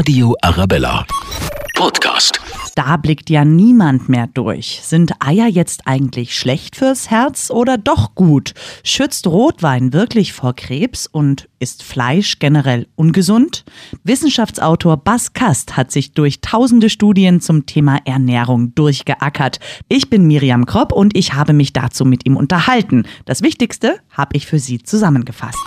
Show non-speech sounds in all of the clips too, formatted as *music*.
Radio Arabella. Podcast. Da blickt ja niemand mehr durch. Sind Eier jetzt eigentlich schlecht fürs Herz oder doch gut? Schützt Rotwein wirklich vor Krebs und ist Fleisch generell ungesund? Wissenschaftsautor Bas Kast hat sich durch tausende Studien zum Thema Ernährung durchgeackert. Ich bin Miriam Kropp und ich habe mich dazu mit ihm unterhalten. Das Wichtigste habe ich für Sie zusammengefasst.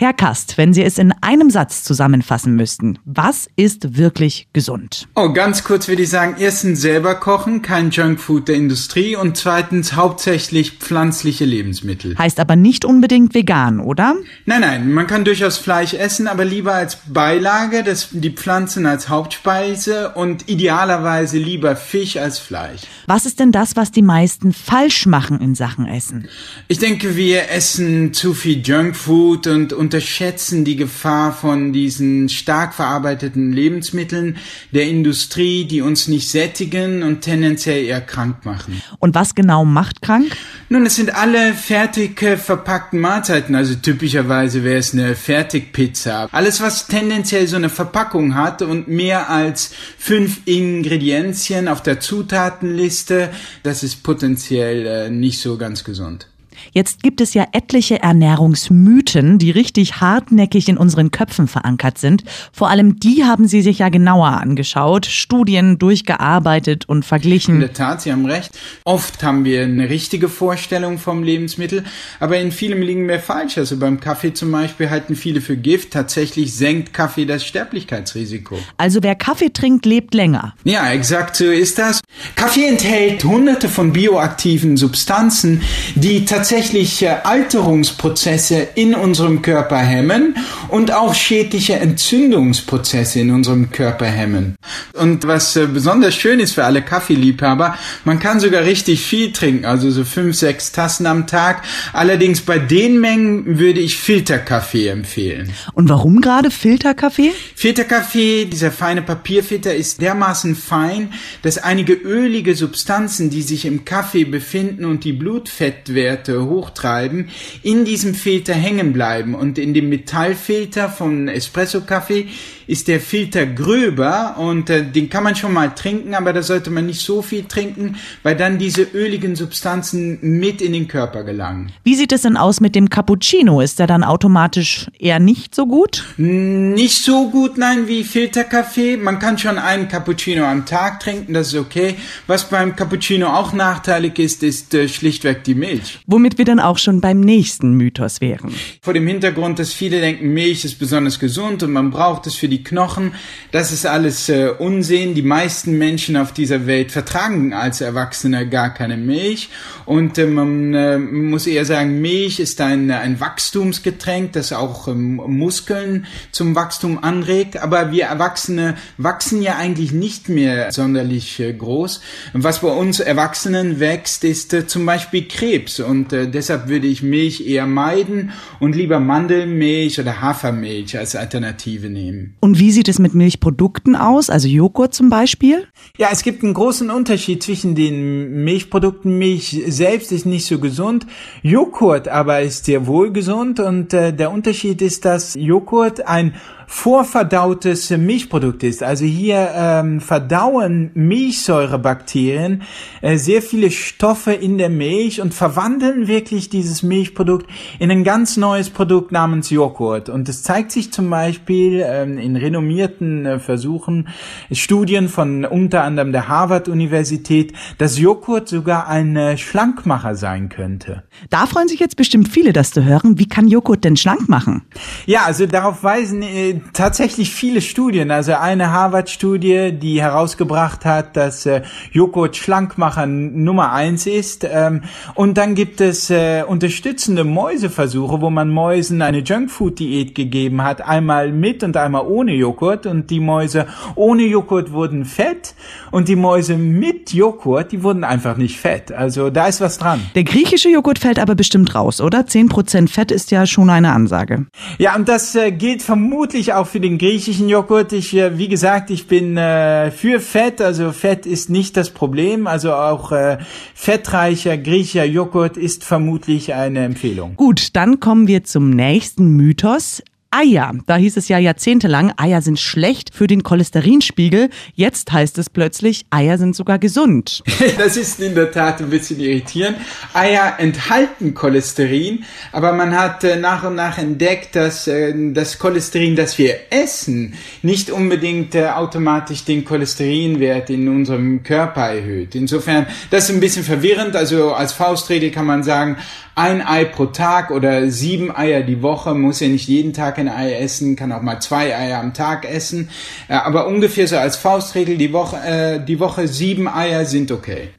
Herr Kast, wenn Sie es in einem Satz zusammenfassen müssten, was ist wirklich gesund? Oh, ganz kurz würde ich sagen, erstens selber kochen, kein Junkfood der Industrie und zweitens hauptsächlich pflanzliche Lebensmittel. Heißt aber nicht unbedingt vegan, oder? Nein, nein, man kann durchaus Fleisch essen, aber lieber als Beilage, das, die Pflanzen als Hauptspeise und idealerweise lieber Fisch als Fleisch. Was ist denn das, was die meisten falsch machen in Sachen Essen? Ich denke, wir essen zu viel Junkfood und, und unterschätzen die Gefahr von diesen stark verarbeiteten Lebensmitteln der Industrie, die uns nicht sättigen und tendenziell eher krank machen. Und was genau macht krank? Nun, es sind alle fertig verpackten Mahlzeiten, also typischerweise wäre es eine Fertigpizza. Alles, was tendenziell so eine Verpackung hat und mehr als fünf Ingredienzien auf der Zutatenliste, das ist potenziell äh, nicht so ganz gesund. Jetzt gibt es ja etliche Ernährungsmythen, die richtig hartnäckig in unseren Köpfen verankert sind. Vor allem die haben Sie sich ja genauer angeschaut, Studien durchgearbeitet und verglichen. In der Tat, Sie haben recht. Oft haben wir eine richtige Vorstellung vom Lebensmittel, aber in vielem liegen wir falsch. Also beim Kaffee zum Beispiel halten viele für Gift. Tatsächlich senkt Kaffee das Sterblichkeitsrisiko. Also wer Kaffee trinkt, lebt länger. Ja, exakt so ist das. Kaffee enthält hunderte von bioaktiven Substanzen, die tatsächlich tatsächliche Alterungsprozesse in unserem Körper hemmen und auch schädliche Entzündungsprozesse in unserem Körper hemmen. Und was äh, besonders schön ist für alle Kaffeeliebhaber, man kann sogar richtig viel trinken, also so fünf, sechs Tassen am Tag. Allerdings bei den Mengen würde ich Filterkaffee empfehlen. Und warum gerade Filterkaffee? Filterkaffee, dieser feine Papierfilter ist dermaßen fein, dass einige ölige Substanzen, die sich im Kaffee befinden und die Blutfettwerte hochtreiben, in diesem Filter hängen bleiben. Und in dem Metallfilter von Espresso-Kaffee ist der Filter gröber und äh, den kann man schon mal trinken, aber da sollte man nicht so viel trinken, weil dann diese öligen Substanzen mit in den Körper gelangen. Wie sieht es denn aus mit dem Cappuccino? Ist der dann automatisch eher nicht so gut? Nicht so gut, nein, wie Filterkaffee. Man kann schon einen Cappuccino am Tag trinken, das ist okay. Was beim Cappuccino auch nachteilig ist, ist äh, schlichtweg die Milch. Womit wir dann auch schon beim nächsten Mythos wären. Vor dem Hintergrund, dass viele denken, Milch ist besonders gesund und man braucht es für die Knochen, das ist alles äh, Unsinn. Die meisten Menschen auf dieser Welt vertragen als Erwachsene gar keine Milch und äh, man äh, muss eher sagen, Milch ist ein, ein Wachstumsgetränk, das auch ähm, Muskeln zum Wachstum anregt, aber wir Erwachsene wachsen ja eigentlich nicht mehr sonderlich äh, groß. Was bei uns Erwachsenen wächst, ist äh, zum Beispiel Krebs und äh, deshalb würde ich Milch eher meiden und lieber Mandelmilch oder Hafermilch als Alternative nehmen. Und wie sieht es mit Milchprodukten aus, also Joghurt zum Beispiel? Ja, es gibt einen großen Unterschied zwischen den Milchprodukten. Milch selbst ist nicht so gesund, Joghurt aber ist sehr wohl gesund und äh, der Unterschied ist, dass Joghurt ein vorverdautes Milchprodukt ist. Also hier ähm, verdauen Milchsäurebakterien äh, sehr viele Stoffe in der Milch und verwandeln wirklich dieses Milchprodukt in ein ganz neues Produkt namens Joghurt. Und es zeigt sich zum Beispiel ähm, in renommierten äh, Versuchen, Studien von unter anderem der Harvard-Universität, dass Joghurt sogar ein äh, Schlankmacher sein könnte. Da freuen sich jetzt bestimmt viele, das zu hören. Wie kann Joghurt denn schlank machen? Ja, also darauf weisen äh, tatsächlich viele Studien. Also eine Harvard-Studie, die herausgebracht hat, dass äh, Joghurt Schlankmacher Nummer eins ist. Ähm, und dann gibt es äh, unterstützende Mäuseversuche, wo man Mäusen eine Junkfood-Diät gegeben hat, einmal mit und einmal ohne Joghurt. Und die Mäuse ohne Joghurt wurden fett und die Mäuse mit Joghurt, die wurden einfach nicht fett. Also da ist was dran. Der griechische Joghurt fällt aber bestimmt raus, oder? 10% Fett ist ja schon eine Ansage. Ja, und das äh, gilt vermutlich auch für den griechischen Joghurt. Ich, äh, wie gesagt, ich bin äh, für Fett, also Fett ist nicht das Problem. Also auch äh, fettreicher griechischer Joghurt ist vermutlich eine Empfehlung. Gut, dann kommen wir zum nächsten Mythos. Eier. Da hieß es ja jahrzehntelang, Eier sind schlecht für den Cholesterinspiegel. Jetzt heißt es plötzlich, Eier sind sogar gesund. *laughs* Das ist in der Tat ein bisschen irritierend. Eier enthalten Cholesterin, aber man hat äh, nach und nach entdeckt, dass äh, das Cholesterin, das wir essen, nicht unbedingt äh, automatisch den Cholesterinwert in unserem Körper erhöht. Insofern, das ist ein bisschen verwirrend. Also als Faustregel kann man sagen, ein Ei pro Tag oder sieben Eier die Woche, muss ja nicht jeden Tag ein Ei essen, kann auch mal zwei Eier am Tag essen, äh, aber ungefähr so als Faustregel die Woche, äh, die Woche sieben Eier sind okay.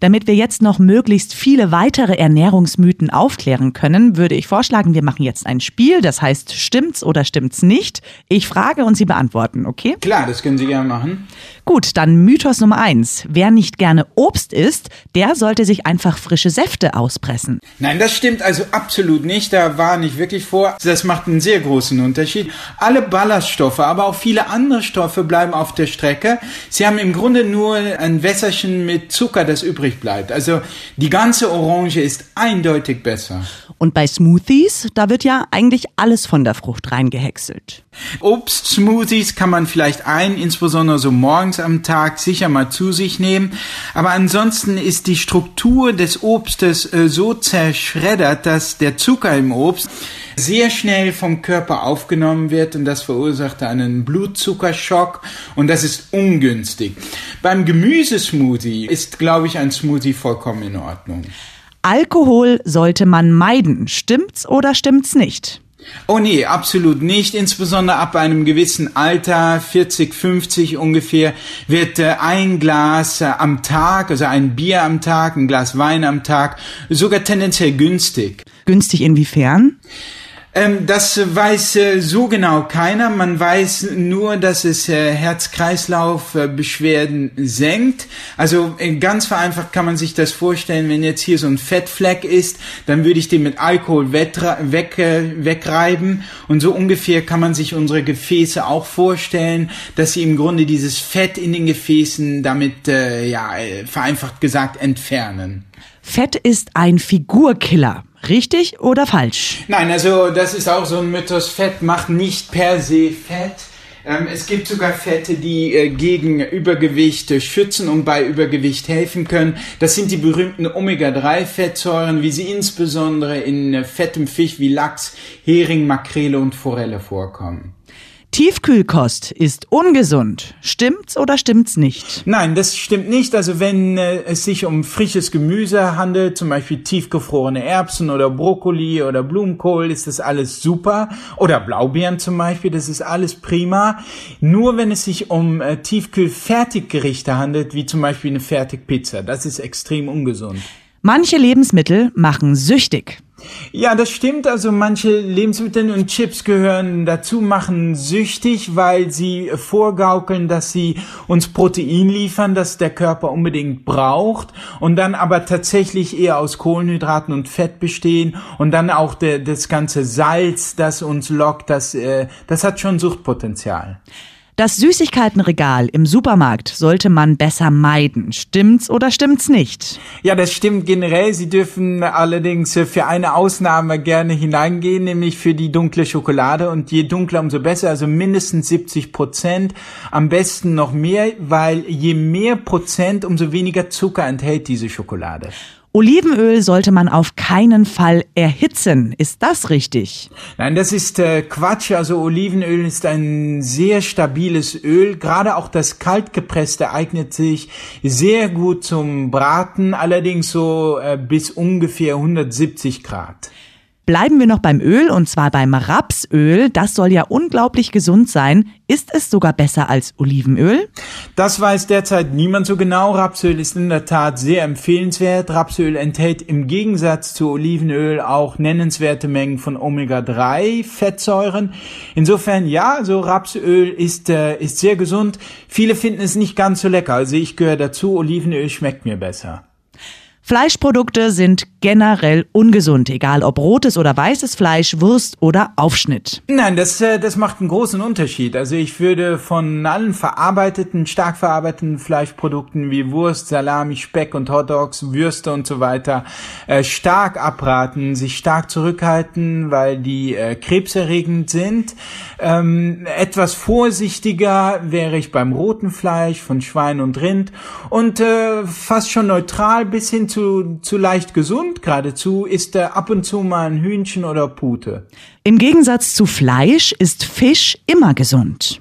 Damit wir jetzt noch möglichst viele weitere Ernährungsmythen aufklären können, würde ich vorschlagen, wir machen jetzt ein Spiel, das heißt stimmt's oder stimmt's nicht. Ich frage und Sie beantworten, okay? Klar, das können Sie gerne machen. Gut, dann Mythos Nummer eins. Wer nicht gerne Obst isst, der sollte sich einfach frische Säfte auspressen. Nein, das stimmt also absolut nicht. Da war nicht wirklich vor. Das macht einen sehr großen Unterschied. Alle Ballaststoffe, aber auch viele andere Stoffe bleiben auf der Strecke. Sie haben im Grunde nur ein Wässerchen mit Zucker, das übrig bleibt. Also die ganze Orange ist eindeutig besser. Und bei Smoothies, da wird ja eigentlich alles von der Frucht reingehäckselt. Obstsmoothies kann man vielleicht ein, insbesondere so morgens am Tag, sicher mal zu sich nehmen. Aber ansonsten ist die Struktur des Obstes äh, so zerschreddert, dass der Zucker im Obst sehr schnell vom Körper aufgenommen wird und das verursacht einen Blutzuckerschock und das ist ungünstig. Beim Gemüsesmoothie ist, glaube ich, ein Smoothie vollkommen in Ordnung. Alkohol sollte man meiden. Stimmt's oder stimmt's nicht? Oh nee, absolut nicht. Insbesondere ab einem gewissen Alter, 40, 50 ungefähr, wird äh, ein Glas äh, am Tag, also ein Bier am Tag, ein Glas Wein am Tag, sogar tendenziell günstig. Günstig inwiefern? Ähm, das weiß äh, so genau keiner. Man weiß nur, dass es äh, Herz-Kreislauf-Beschwerden senkt. Also äh, ganz vereinfacht kann man sich das vorstellen, wenn jetzt hier so ein Fettfleck ist, dann würde ich den mit Alkohol weg, wegreiben. Und so ungefähr kann man sich unsere Gefäße auch vorstellen, dass sie im Grunde dieses Fett in den Gefäßen damit, äh, ja, vereinfacht gesagt, entfernen. Fett ist ein Figurkiller. Richtig oder falsch? Nein, also das ist auch so ein Mythos. Fett macht nicht per se Fett. Ähm, es gibt sogar Fette, die äh, gegen Übergewicht äh, schützen und bei Übergewicht helfen können. Das sind die berühmten Omega-3-Fettsäuren, wie sie insbesondere in äh, fettem Fisch wie Lachs, Hering, Makrele und Forelle vorkommen. Tiefkühlkost ist ungesund. Stimmt's oder stimmt's nicht? Nein, das stimmt nicht. Also wenn äh, es sich um frisches Gemüse handelt, zum Beispiel tiefgefrorene Erbsen oder Brokkoli oder Blumenkohl, ist das alles super. Oder Blaubeeren zum Beispiel, das ist alles prima. Nur wenn es sich um äh, Tiefkühlfertiggerichte handelt, wie zum Beispiel eine Fertigpizza, das ist extrem ungesund. Manche Lebensmittel machen süchtig. Ja, das stimmt. Also manche Lebensmittel und Chips gehören dazu, machen süchtig, weil sie vorgaukeln, dass sie uns Protein liefern, das der Körper unbedingt braucht und dann aber tatsächlich eher aus Kohlenhydraten und Fett bestehen und dann auch der, das ganze Salz, das uns lockt, das, äh, das hat schon Suchtpotenzial. Das Süßigkeitenregal im Supermarkt sollte man besser meiden. Stimmt's oder stimmt's nicht? Ja, das stimmt generell. Sie dürfen allerdings für eine Ausnahme gerne hineingehen, nämlich für die dunkle Schokolade. Und je dunkler, umso besser. Also mindestens 70 Prozent. Am besten noch mehr, weil je mehr Prozent, umso weniger Zucker enthält diese Schokolade. Olivenöl sollte man auf keinen Fall erhitzen. Ist das richtig? Nein, das ist äh, Quatsch. Also Olivenöl ist ein sehr stabiles Öl. Gerade auch das kaltgepresste eignet sich sehr gut zum Braten, allerdings so äh, bis ungefähr 170 Grad. Bleiben wir noch beim Öl und zwar beim Rapsöl. Das soll ja unglaublich gesund sein. Ist es sogar besser als Olivenöl? Das weiß derzeit niemand so genau. Rapsöl ist in der Tat sehr empfehlenswert. Rapsöl enthält im Gegensatz zu Olivenöl auch nennenswerte Mengen von Omega-3-Fettsäuren. Insofern ja, so Rapsöl ist, äh, ist sehr gesund. Viele finden es nicht ganz so lecker. Also ich gehöre dazu. Olivenöl schmeckt mir besser. Fleischprodukte sind generell ungesund, egal ob rotes oder weißes Fleisch, Wurst oder Aufschnitt. Nein, das, äh, das macht einen großen Unterschied. Also ich würde von allen verarbeiteten, stark verarbeiteten Fleischprodukten wie Wurst, Salami, Speck und Hotdogs, Würste und so weiter äh, stark abraten, sich stark zurückhalten, weil die äh, krebserregend sind. Ähm, etwas vorsichtiger wäre ich beim roten Fleisch von Schwein und Rind und äh, fast schon neutral bis hin zu, zu leicht gesund geradezu ist äh, ab und zu mal ein Hühnchen oder Pute. Im Gegensatz zu Fleisch ist Fisch immer gesund.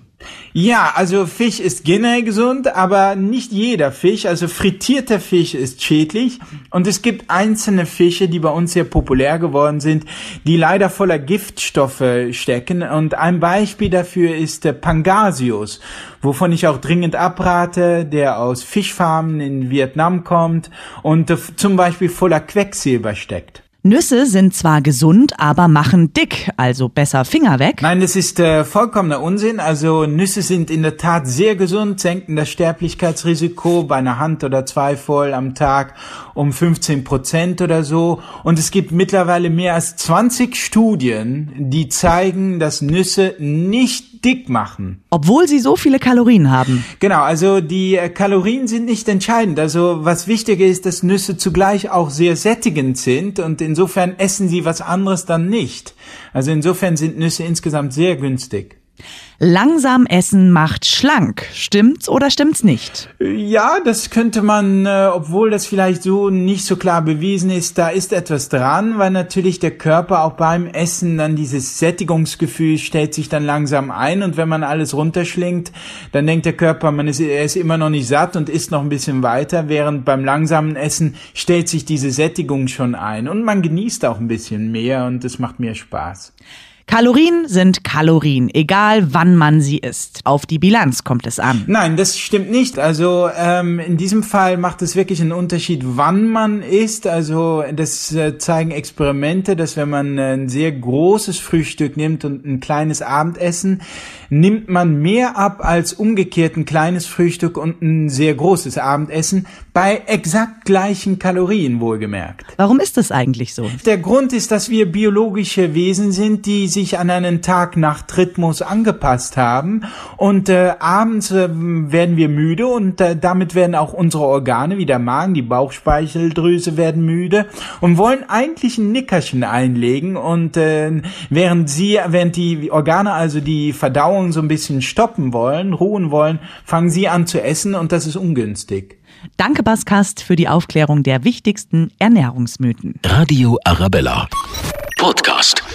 Ja, also Fisch ist generell gesund, aber nicht jeder Fisch. Also frittierter Fisch ist schädlich. Und es gibt einzelne Fische, die bei uns sehr populär geworden sind, die leider voller Giftstoffe stecken. Und ein Beispiel dafür ist der Pangasius, wovon ich auch dringend abrate, der aus Fischfarmen in Vietnam kommt und zum Beispiel voller Quecksilber steckt. Nüsse sind zwar gesund, aber machen dick, also besser Finger weg. Nein, das ist äh, vollkommener Unsinn. Also Nüsse sind in der Tat sehr gesund, senken das Sterblichkeitsrisiko bei einer Hand oder zwei voll am Tag um 15 Prozent oder so. Und es gibt mittlerweile mehr als 20 Studien, die zeigen, dass Nüsse nicht dick machen. Obwohl sie so viele Kalorien haben. Genau, also die äh, Kalorien sind nicht entscheidend. Also was wichtiger ist, dass Nüsse zugleich auch sehr sättigend sind und insofern essen sie was anderes dann nicht. Also insofern sind Nüsse insgesamt sehr günstig. Langsam essen macht schlank. Stimmt's oder stimmt's nicht? Ja, das könnte man, äh, obwohl das vielleicht so nicht so klar bewiesen ist, da ist etwas dran, weil natürlich der Körper auch beim Essen dann dieses Sättigungsgefühl stellt sich dann langsam ein und wenn man alles runterschlingt, dann denkt der Körper, man ist, er ist immer noch nicht satt und isst noch ein bisschen weiter, während beim langsamen Essen stellt sich diese Sättigung schon ein und man genießt auch ein bisschen mehr und es macht mehr Spaß. Kalorien sind Kalorien, egal wann man sie isst. Auf die Bilanz kommt es an. Nein, das stimmt nicht. Also ähm, in diesem Fall macht es wirklich einen Unterschied, wann man isst. Also das äh, zeigen Experimente, dass wenn man ein sehr großes Frühstück nimmt und ein kleines Abendessen, nimmt man mehr ab als umgekehrt ein kleines Frühstück und ein sehr großes Abendessen bei exakt gleichen Kalorien wohlgemerkt. Warum ist das eigentlich so? Der Grund ist, dass wir biologische Wesen sind, die sich an einen Tag-Nacht-Rhythmus angepasst haben und äh, abends äh, werden wir müde und äh, damit werden auch unsere Organe wie der Magen, die Bauchspeicheldrüse werden müde und wollen eigentlich ein Nickerchen einlegen und äh, während sie, während die Organe also die Verdauung so ein bisschen stoppen wollen, ruhen wollen, fangen sie an zu essen und das ist ungünstig. Danke, Baskast, für die Aufklärung der wichtigsten Ernährungsmythen. Radio Arabella. Podcast.